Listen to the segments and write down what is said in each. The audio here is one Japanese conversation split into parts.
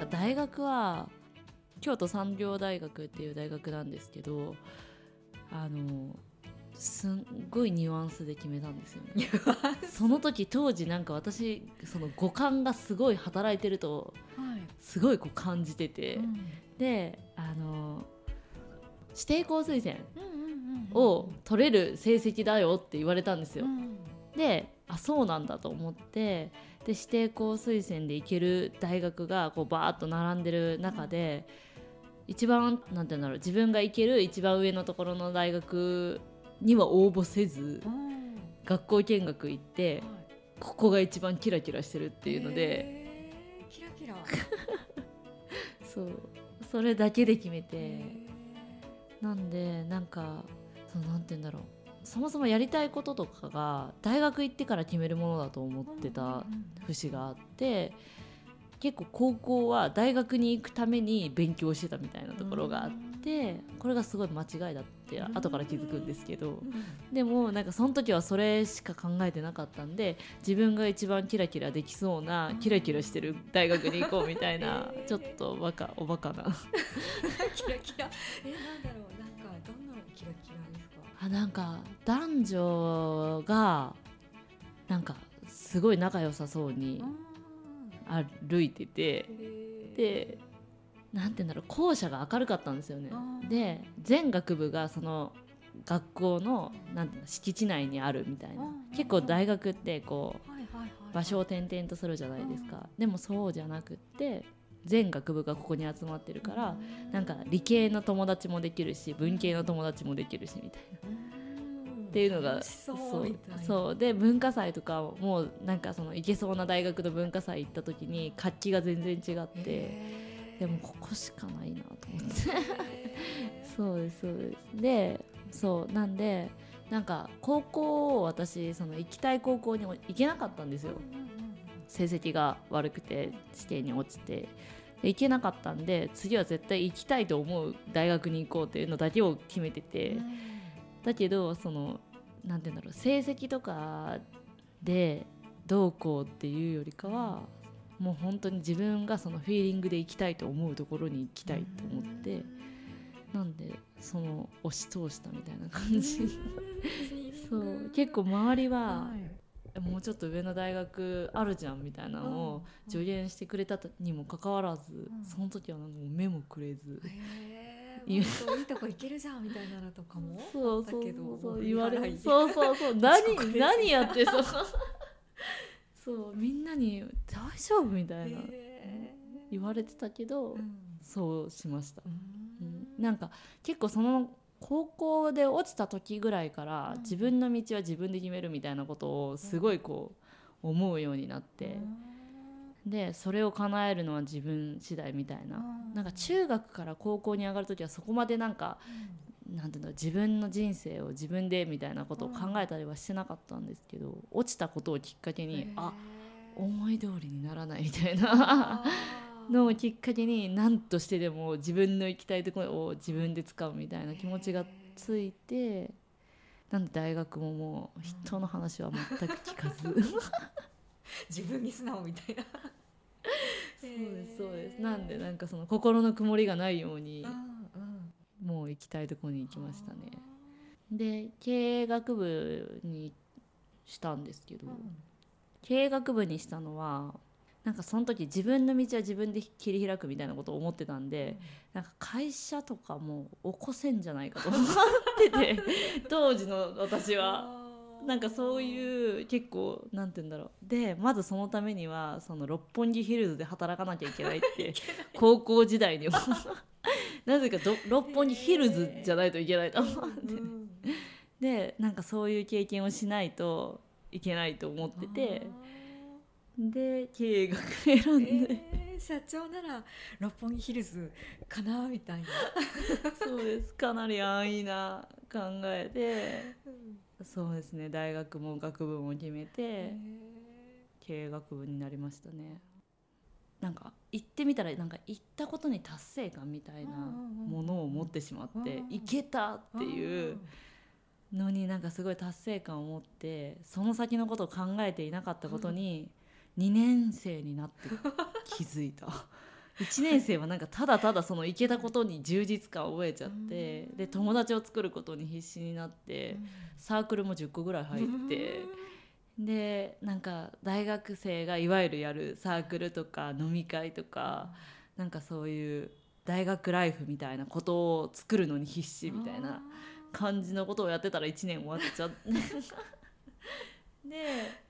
か大学は京都産業大学っていう大学なんですけどあのすんごいニュアンスで決めたんですよね。その時当時なんか私その五感がすごい働いてるとはい。すごいこう感じてて、うん。であの指定校推薦を取れる成績だよって言われたんですよ、うん。であそうなんだと思ってで指定校推薦で行ける大学がこうバーッと並んでる中で一番なんて言うんだろう自分が行ける一番上のところの大学には応募せずうん。学校見学行ってはい。ここが一番キラキラしてるっていうので。キラキラ。そう。それだけで決めへてなんでなんかそうなんて言うんだろうそもそもやりたいこととかが大学行ってから決めるものだと思ってーたうん節があって結構高校は大学に行くために勉強してたみたいなところがあってこれがすごい間違いだって後から気づくんですけどうん。でもなんかその時はそれしか考えてなかったんで自分が一番キラキラできそうなキラキラしてる大学に行こうみたいな ちょっとバカおバカな。キラキラ。えなんだろう。なんかどんなキラキラ？あなんか男女がなんかすごい仲良さそうに歩いててでなんて言うんだろう校舎が明るかったんですよね。で全学部がその学校のなんていうの敷地内にあるみたいな。うん結構大学ってこう場所を転々とするじゃないですか。でもそうじゃなくって全学部がここに集まってるからなんか理系の友達もできるし文系の友達もできるしみたいな。っていうのがそうで文化祭とかもうなんかその行けそうな大学の文化祭行った時に活気が全然違ってでもここしかないなと思って。そうですそうです。でそうなんでなんか高校を私その行きたい高校に行けなかったんですよ成績が悪くて試験に落ちてで行けなかったんで次は絶対行きたいと思う大学に行こうっていうのだけを決めてて。だけどそのなんて言うんだろう成績とかでどうこうっていうよりかはもう本当に自分がそのフィーリングで行きたいと思うところに行きたいと思ってなんでその押し通したみたいな感じ。そう結構周りはもうちょっと上の大学あるじゃんみたいなのを助言してくれたにもかかわらずん。その時はなんかもう目もくれず。いいとこ行けるじゃんみたいなのとかもそうそうだけどそう言われそうそうそう。遅 何何やってそう。そうみんなに「大丈夫?」みたいな。へ言われてたけど、そうしました、なんか結構その高校で落ちた時ぐらいから、うん。自分の道は自分で決めるみたいなことをすごいこう思うようになって、でそれを叶えるのは自分次第みたいな、うん。なんか中学から高校に上がる時はそこまでなんかなんていうの自分の人生を自分でみたいなことを考えたりはしてなかったんですけど、落ちたことをきっかけに、あ思い通りにならないみたいなのをきっかけに何としてでも自分の行きたいところを自分で使うみたいな気持ちがついてなんで大学ももう人の話は全く聞かず。そ う自分に素直みたいな。ですそうです。なんでなんかその心の曇りがないようにうんもう行きたいところに行きましたね。で経営学部にしたんですけど、経営学部にしたのはなんかその時自分の道は自分で切り開くみたいなことを思ってたんで、なんか会社とかも起こせんじゃないかと 思ってて当時の私は。なんかそういう結構なんて言うんだろう。でまずそのためにはその六本木ヒルズで働かなきゃいけないって 高校時代にも なぜかど六本木ヒルズじゃないといけないと思って。うんでなんかそういう経験をしないといけないと思っててで経営学選んで、えー社長なら六本木ヒルズかなみたいな、そうです。かなり安易な考えで。そうですね。大学も学部も決めて経営学部になりましたね。なんか行ってみたらなんか行ったことに達成感みたいなものを持ってしまってうん。行けたっていうのになんかすごい達成感を持ってその先のことを考えていなかったことに2年生になって気づいた。1年生はなんかただただその行けたことに充実感を覚えちゃってで友達を作ることに必死になってサークルも10個ぐらい入ってでなんか大学生がいわゆるやるサークルとか飲み会とかなんかそういう大学ライフみたいなことを作るのに必死みたいな感じのことをやってたら1年終わっちゃって で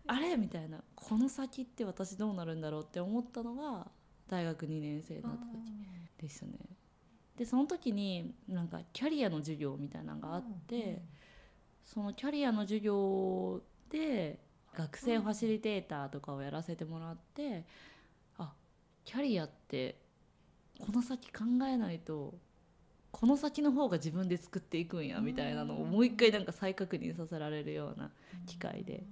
あれ？みたいな。この先って私どうなるんだろうって思ったのが大学2年生だった時でしたね。でその時になんかキャリアの授業みたいなのがあってそのキャリアの授業で学生ファシリテーターとかをやらせてもらってあキャリアってこの先考えないとこの先の方が自分で作っていくんやみたいなのをもう一回なんか再確認させられるような機会で。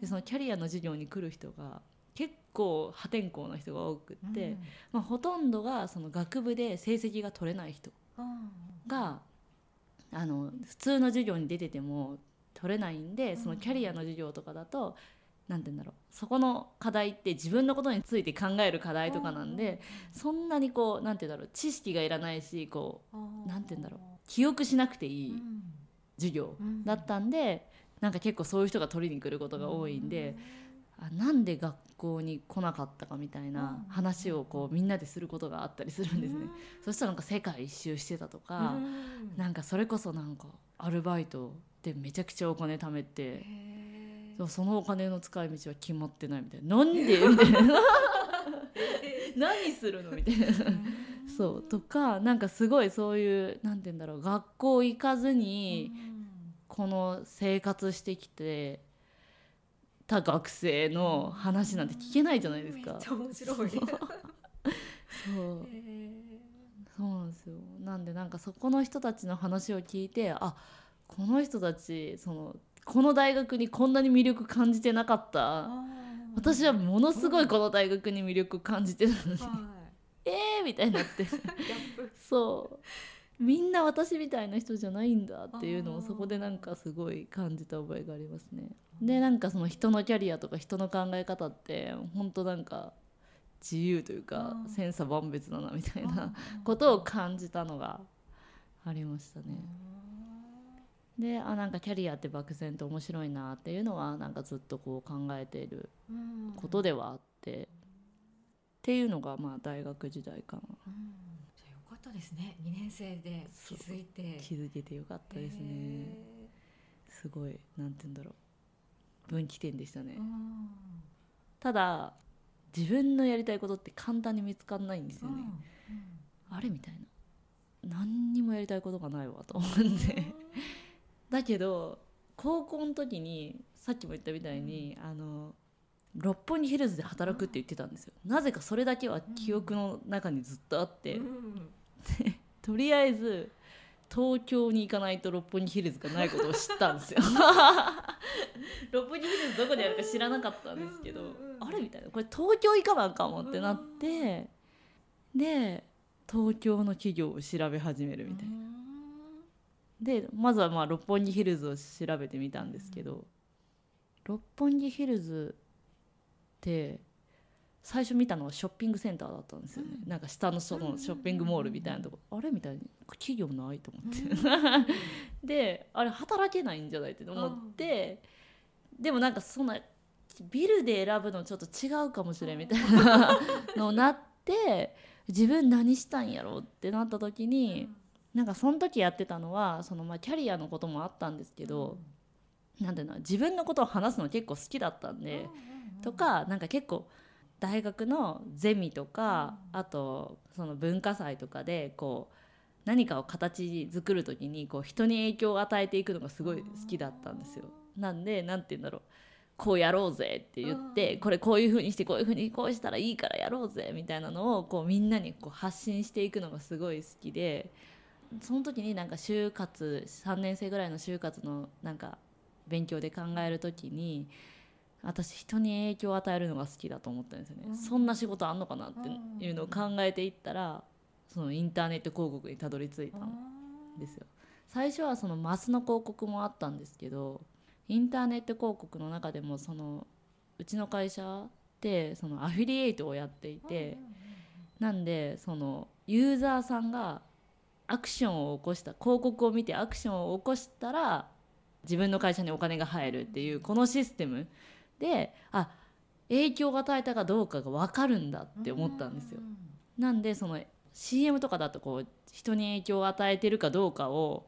でそのキャリアの授業に来る人が結構破天荒な人が多くって、まあ、ほとんどがその学部で成績が取れない人があの普通の授業に出てても取れないんでそのキャリアの授業とかだと何て言うんだろう。そこの課題って自分のことについて考える課題とかなんでそんなにこう何て言うんだろう。知識がいらないしこう何て言うんだろう。記憶しなくていい授業だったんでなんか結構そういう人が取りに来ることが多いんで。あなんで学校に来なかったかみたいな話をこうみんなですることがあったりするんですね、そしたらなんか世界一周してたとか、うなんかそれこそなんかアルバイトでめちゃくちゃお金貯めてそのお金の使い道は決まってないみたいな。なんで？みたいな。何するの？みたいな。そう。とかなんかすごいそういうなんて言うんだろう。学校行かずにこの生活してきてた学生の話なんて聞けないじゃないですか。面白い。そう。そうなんですよ。なんでなんかそこの人たちの話を聞いてあこの人たちそのこの大学にこんなに魅力感じてなかった。私はものすごいこの大学に魅力感じてたのに、ええみたいになって。そう。みんな私みたいな人じゃないんだっていうのをそこでなんかすごい感じた覚えがありますね。でなんかその人のキャリアとか人の考え方って本当なんか自由というか千差万別だなみたいなことを感じたのがありましたね。であなんかキャリアって漠然と面白いなっていうのはなんかずっとこう考えていることではあって、っていうのがまあ大学時代かな。よかったですね。2年生で気づいて。気づけてよかったですね。すごいなんて言うんだろう。分岐点でしたね。ただ自分のやりたいことって簡単に見つかんないんですよね、うん。うん、あれみたいな。何にもやりたいことがないわと思ってだけど高校の時にさっきも言ったみたいに、あの六本木ヒルズで働くって言ってたんですよ。なぜかそれだけは記憶の中にずっとあって、とりあえず東京に行かないと六本木ヒルズがないことを知ったんですよ。六本木ヒルズどこにあるか知らなかったんですけど、あれみたいな。これ東京行かなあかんもってなってで東京の企業を調べ始めるみたいな。でまずはまあ六本木ヒルズを調べてみたんですけど、六本木ヒルズって最初見たのはショッピングセンターだったんですよね、うん、なんか下のそのショッピングモールみたいなとこ、あれみたいに企業ないと思って、であれ働けないんじゃないって思って、でもなんかそんなビルで選ぶのちょっと違うかもしれん。みたいなのなって自分何したんやろうってなった時に、なんかその時やってたのはそのまあキャリアのこともあったんですけど、うん、なんていうの自分のことを話すの結構好きだったんで、とかなんか結構大学のゼミとか、あとその文化祭とかでこう何かを形作る時にこう人に影響を与えていくのがすごい好きだったんですよ。なんで何て言うんだろうこうやろうぜって言ってこれこういう風にしてこういう風にこうしたらいいからやろうぜみたいなのをこうみんなにこう発信していくのがすごい好きでその時になんか就活3年生ぐらいの就活のなんか勉強で考える時に私人に影響を与えるのが好きだと思ったんですよね、うん、そんな仕事あんのかなっていうのを考えていったらそのインターネット広告にたどり着いたんですよ。最初はそのマスの広告もあったんですけどインターネット広告の中でもそのうちの会社ってそのアフィリエイトをやっていて、なんでそのユーザーさんがアクションを起こした広告を見てアクションを起こしたら自分の会社にお金が入るっていうこのシステムであ影響を与えたかどうかが分かるんだって思ったんですよ。なんでその CM とかだとこう人に影響を与えてるかどうかを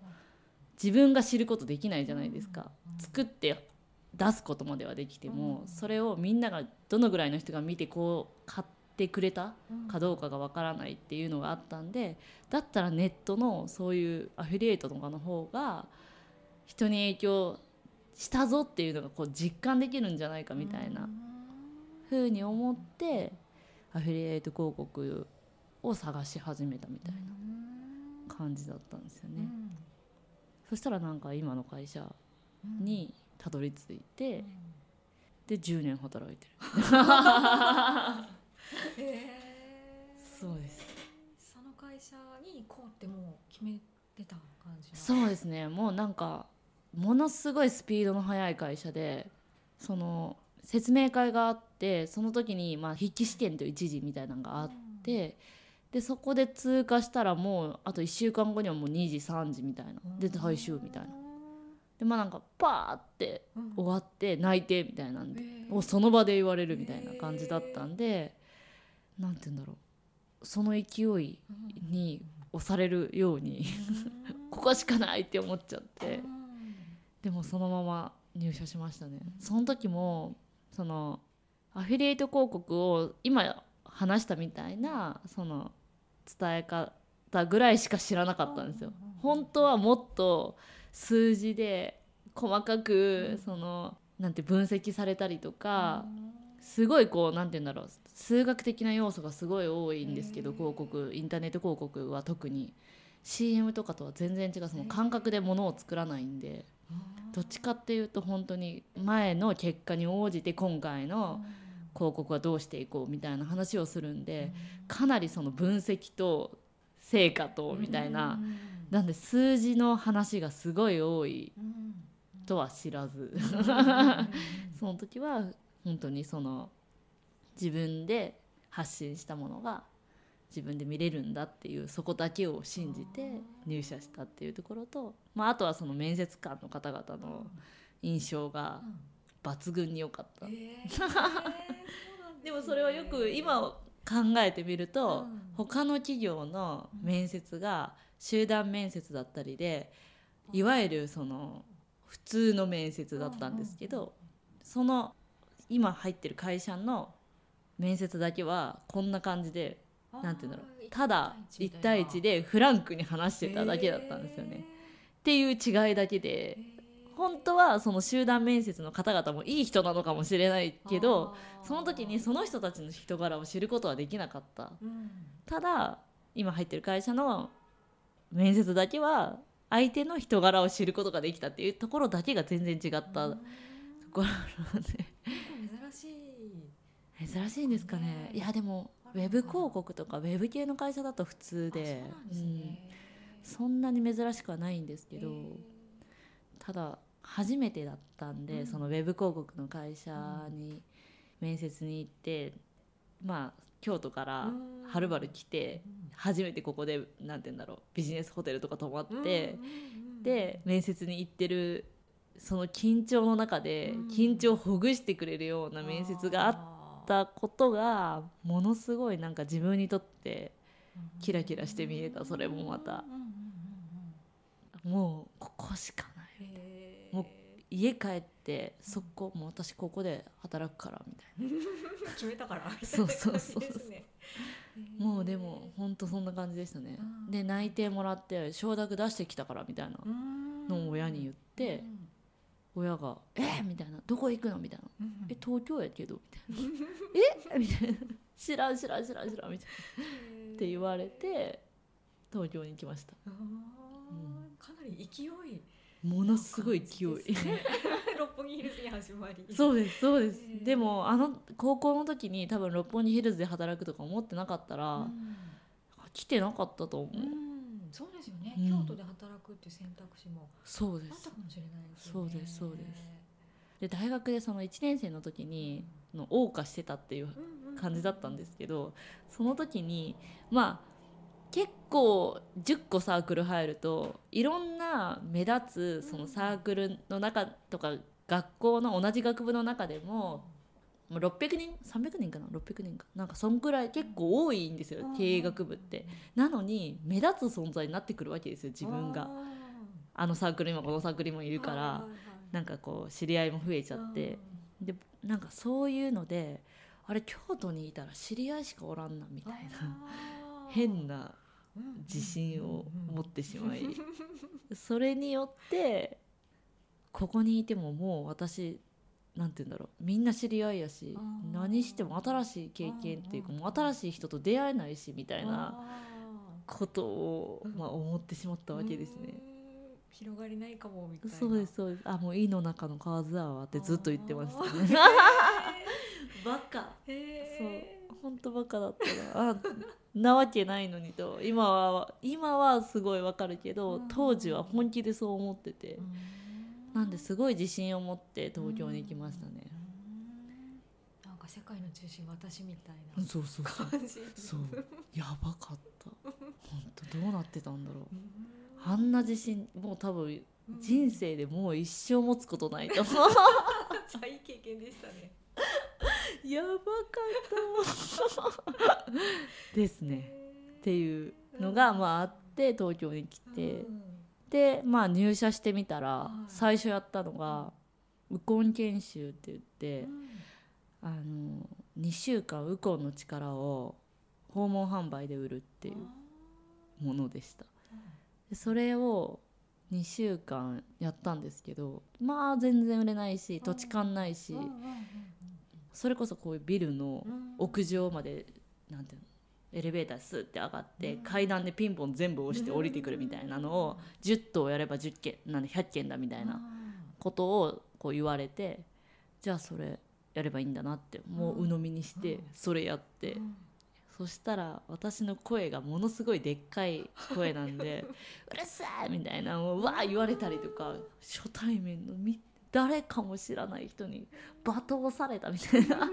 自分が知ることできないじゃないですか。作って出すことまではできてもそれをみんながどのぐらいの人が見てこう買ってくれたかどうかがわからないっていうのがあったんでだったらネットのそういうアフィリエイトとかの方が人に影響したぞっていうのがこう実感できるんじゃないかみたいなふうに思ってアフィリエイト広告を探し始めたみたいな感じだったんですよね。そしたらなんか今の会社にたどり着いて、で10年働いてる そうです。その会社に行こうってもう決めてた感じそうですね。もうなんかものすごいスピードの速い会社でその説明会があってその時にまあ筆記試験と一時みたいなのがあって、でそこで通過したらもうあと1週間後にはもう2時3時みたいなで最終みたいな。でまあなんかパーって終わって泣いてみたいなんで、をその場で言われるみたいな感じだったんで何て言うんだろう。その勢いに押されるようにここしかないって思っちゃって。でもそのまま入社しましたね。その時もそのアフィリエイト広告を今話したみたいなその伝え方ぐらいしか知らなかったんですよ。本当はもっと数字で細かくそのなんて分析されたりとかすごいこうなんて言うんだろう数学的な要素がすごい多いんですけど広告インターネット広告は特に。CM とかとは全然違う。その感覚で物を作らないんでどっちかっていうと本当に前の結果に応じて今回の広告はどうしていこうみたいな話をするんでかなりその分析と成果とみたいななんで数字の話がすごい多いとは知らず。その時は本当にその自分で発信したものが自分で見れるんだっていうそこだけを信じて入社したっていうところと、まあ、あとはその面接官の方々の印象が抜群に良かった、でもそれはよく今考えてみると、他の企業の面接が集団面接だったりでいわゆるその普通の面接だったんですけど、その今入ってる会社の面接だけはこんな感じでなんて言うんだろう。ただ1対1でフランクに話してただけだったんですよね。っていう違いだけで本当はその集団面接の方々もいい人なのかもしれないけどその時にその人たちの人柄を知ることはできなかった。ただ今入ってる会社の面接だけは相手の人柄を知ることができたっていうところだけが全然違ったところなので珍しいんですかね。いやでもウェブ広告とかウェブ系の会社だと普通でそんなに珍しくはないんですけどただ初めてだったんで、そのウェブ広告の会社に面接に行ってまあ京都からはるばる来て初めてここで何て言うんだろうビジネスホテルとか泊まってで面接に行ってるその緊張の中で緊張をほぐしてくれるような面接があったことがものすごいなんか自分にとってキラキラして見えたそれもまた。もうここしかないもう家帰って速攻もう私ここで働くからみたいな。決めたから。そうそうそうもうでも本当そんな感じでしたね。で内定もらって承諾出してきたからみたいなのを親に言って親が「えみたいな「どこ行くの?」みたいな「え東京やけど」みたいな「えみたいな「知らん知らん知らん知らん」みたいな。って言われて東京に行きました、うん、かなり勢い。ものすごい勢い、六本木ヒルズに始まり。そうですそうです、えー、でもあの高校の時に多分六本木ヒルズで働くとか思ってなかったら、うん、来てなかったと思う、うん、そうですよね、うん、京都で働くっていう選択肢もそうです。あったかもしれないですね。そうですそうです。で大学でその1年生の時にの謳歌してたっていう感じだったんですけどその時にまあ結構10個サークル入るといろんな目立つそのサークルの中とか学校の同じ学部の中でももう600人300人かな？600人か。なんかそんくらい結構多いんですよ経営学部って。なのに目立つ存在になってくるわけですよ自分が。あのサークルにもこのサークルにもいるから。なんかこう知り合いも増えちゃって。でなんかそういうのであれ京都にいたら知り合いしかおらんなみたいな。変な自信を持ってしまい。それによってここにいてももう私なんて言うんだろう。みんな知り合いやし何しても新しい経験っていうかもう新しい人と出会えないしみたいなことをまあ思ってしまったわけですね。広がりないかもみたいな。そうですそうです。あもう井の中の蛙だわってずっと言ってましたね。バカ。そう。本当バカだったな。あなわけないのにと。今は今はすごいわかるけど当時は本気でそう思っててなんですごい自信を持って東京に行きましたね。なんか世界の中心私みたいなそうそうそう。やばかった。本当どうなってたんだろう。あんな自信もう多分人生でもう一生持つことないと思う。いい経験でしたねやばかった。ですね。っていうのがまああって東京に来てでまあ入社してみたら最初やったのがウコン研修って言ってあの2週間ウコンの力を訪問販売で売るっていうものでした。でそれを2週間やったんですけどまあ全然売れないし土地勘ないしそれこそこういうビルの屋上までなんていうのエレベータースーって上がって階段でピンポン全部押して降りてくるみたいなのを10棟やれば10件なんで100件だみたいなことをこう言われてじゃあそれやればいいんだなってもう鵜呑みにしてそれやって。そしたら私の声がものすごいでっかい声なん。で「うるさい!」みたいなもうわー言われたりとか初対面のみ誰かも知らない人に罵倒されたみたいな。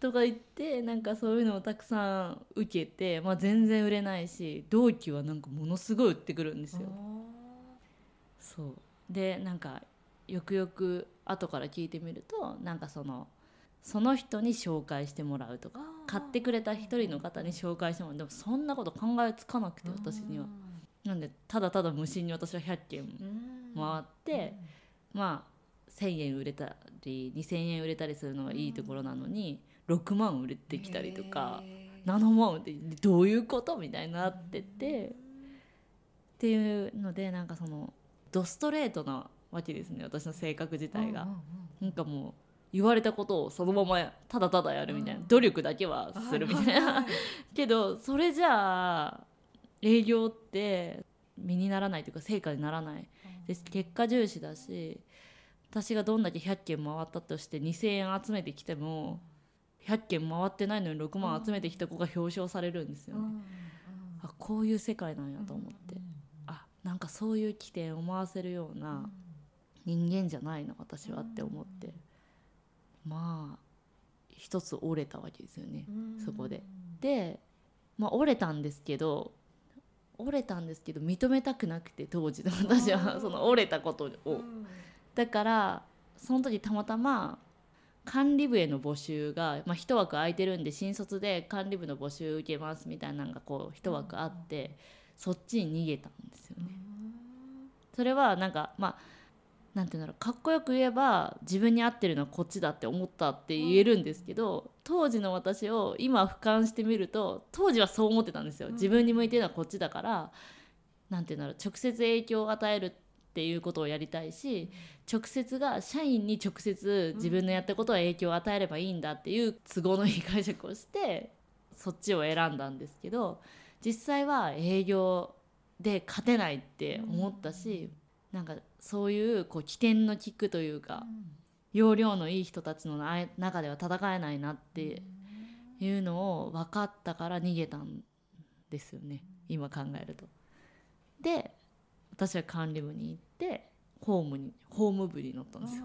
とか言ってなんかそういうのをたくさん受けて、まあ、全然売れないし同期はなんかものすごい売ってくるんですよ。そう。でなんかよくよく後から聞いてみるとなんかそのその人に紹介してもらうとか買ってくれた一人の方に紹介してもらう。でもそんなこと考えつかなくて私には。なんでただただ無心に私は100件回って、まあ1,000円売れたり2,000円売れたりするのがいいところなのに6万売れてきたりとか7万売れてどういうことみたいになっててっていうのでなんかそのドストレートなわけですね私の性格自体が。なんかもう言われたことをそのままただただやるみたいな、努力だけはするみたいな、けどそれじゃあ営業って身にならないというか成果にならないで結果重視だし私がどんだけ100件回ったとして2,000円集めてきても100件回ってないのに6万集めてきた子が表彰されるんですよね。あこういう世界なんやと思って、あなんかそういう起点を回せるような人間じゃないの私はって思って、まあ一つ折れたわけですよね、そこで。で、まあ、折れたんですけど折れたんですけど認めたくなくて当時の私はその折れたことを。だからその時たまたま管理部への募集が、まあ、一枠空いてるんで新卒で管理部の募集受けますみたいなのがこう一枠あって、そっちに逃げたんですよね。それはなんかまあなんていうんだろうかっこよく言えば自分に合ってるのはこっちだって思ったって言えるんですけど、当時の私を今俯瞰してみると当時はそう思ってたんですよ。自分に向いてるのはこっちだからなんていうんだろう直接影響を与えるっていうことをやりたいし直接が社員に直接自分のやったことは影響を与えればいいんだっていう都合のいい解釈をしてそっちを選んだんですけど実際は営業で勝てないって思ったし、なんかそういうこう起点の利くというか、容量のいい人たちのな中では戦えないなっていうのを分かったから逃げたんですよね今考えると。で私は管理部に行ってホームにホーム部に乗ったんですよ。